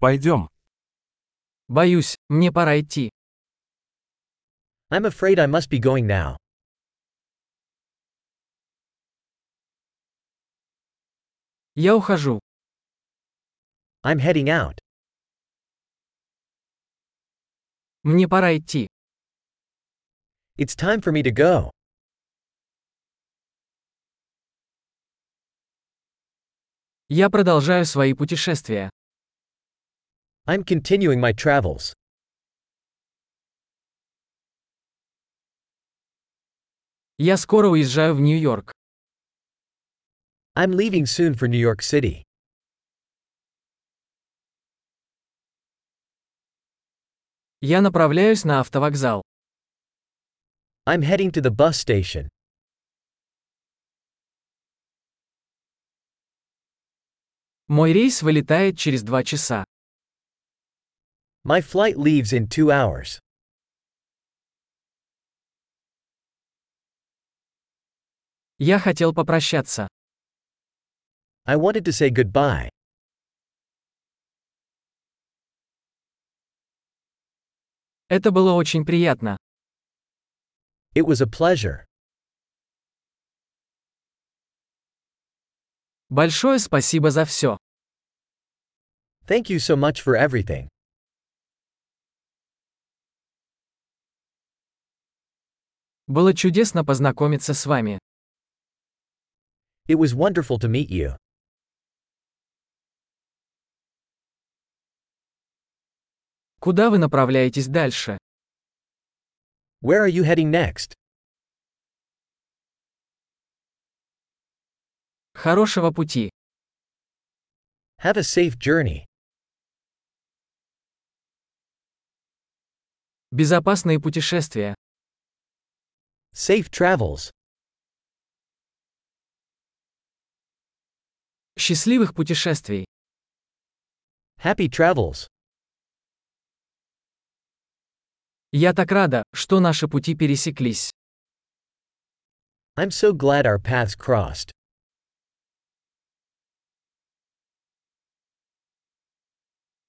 Пойдем. Боюсь, мне пора идти. I'm afraid I must be going now. Я ухожу. I'm heading out. Мне пора идти. It's time for me to go. Я продолжаю свои путешествия. I'm continuing my travels. Я скоро уезжаю в Нью-Йорк. I'm leaving soon for New York City. Я направляюсь на автовокзал. I'm heading to the bus station. Мой рейс вылетает через два часа. My flight leaves in two hours. Я хотел попрощаться. I wanted to say goodbye. Это было очень приятно. It was a pleasure. Большое спасибо за все. Thank you so much for everything. Было чудесно познакомиться с вами. It was wonderful to meet you. Куда вы направляетесь дальше? Where are you heading next? Хорошего пути. Have a safe journey. Безопасные путешествия. Safe travels. Счастливых путешествий. Happy travels. Я так рада, что наши пути пересеклись. I'm so glad our paths crossed.